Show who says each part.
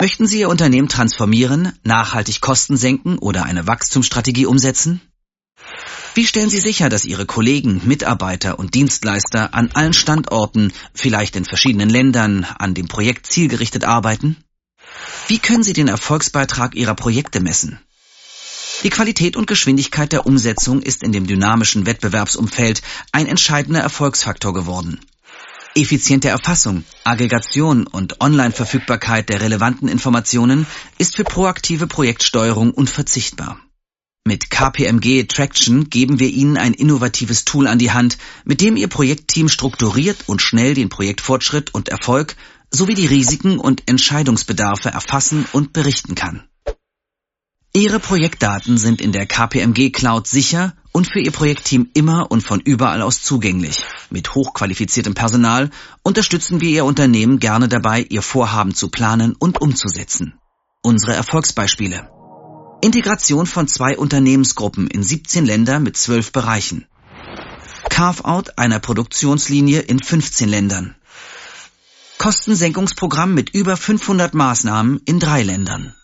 Speaker 1: Möchten Sie Ihr Unternehmen transformieren, nachhaltig Kosten senken oder eine Wachstumsstrategie umsetzen? Wie stellen Sie sicher, dass Ihre Kollegen, Mitarbeiter und Dienstleister an allen Standorten, vielleicht in verschiedenen Ländern, an dem Projekt zielgerichtet arbeiten? Wie können Sie den Erfolgsbeitrag Ihrer Projekte messen? Die Qualität und Geschwindigkeit der Umsetzung ist in dem dynamischen Wettbewerbsumfeld ein entscheidender Erfolgsfaktor geworden. Effiziente Erfassung, Aggregation und Online-Verfügbarkeit der relevanten Informationen ist für proaktive Projektsteuerung unverzichtbar. Mit KPMG Traction geben wir Ihnen ein innovatives Tool an die Hand, mit dem Ihr Projektteam strukturiert und schnell den Projektfortschritt und Erfolg sowie die Risiken und Entscheidungsbedarfe erfassen und berichten kann. Ihre Projektdaten sind in der KPMG Cloud sicher und für Ihr Projektteam immer und von überall aus zugänglich. Mit hochqualifiziertem Personal unterstützen wir Ihr Unternehmen gerne dabei, Ihr Vorhaben zu planen und umzusetzen. Unsere Erfolgsbeispiele. Integration von zwei Unternehmensgruppen in 17 Länder mit 12 Bereichen. Carve-out einer Produktionslinie in 15 Ländern. Kostensenkungsprogramm mit über 500 Maßnahmen in drei Ländern.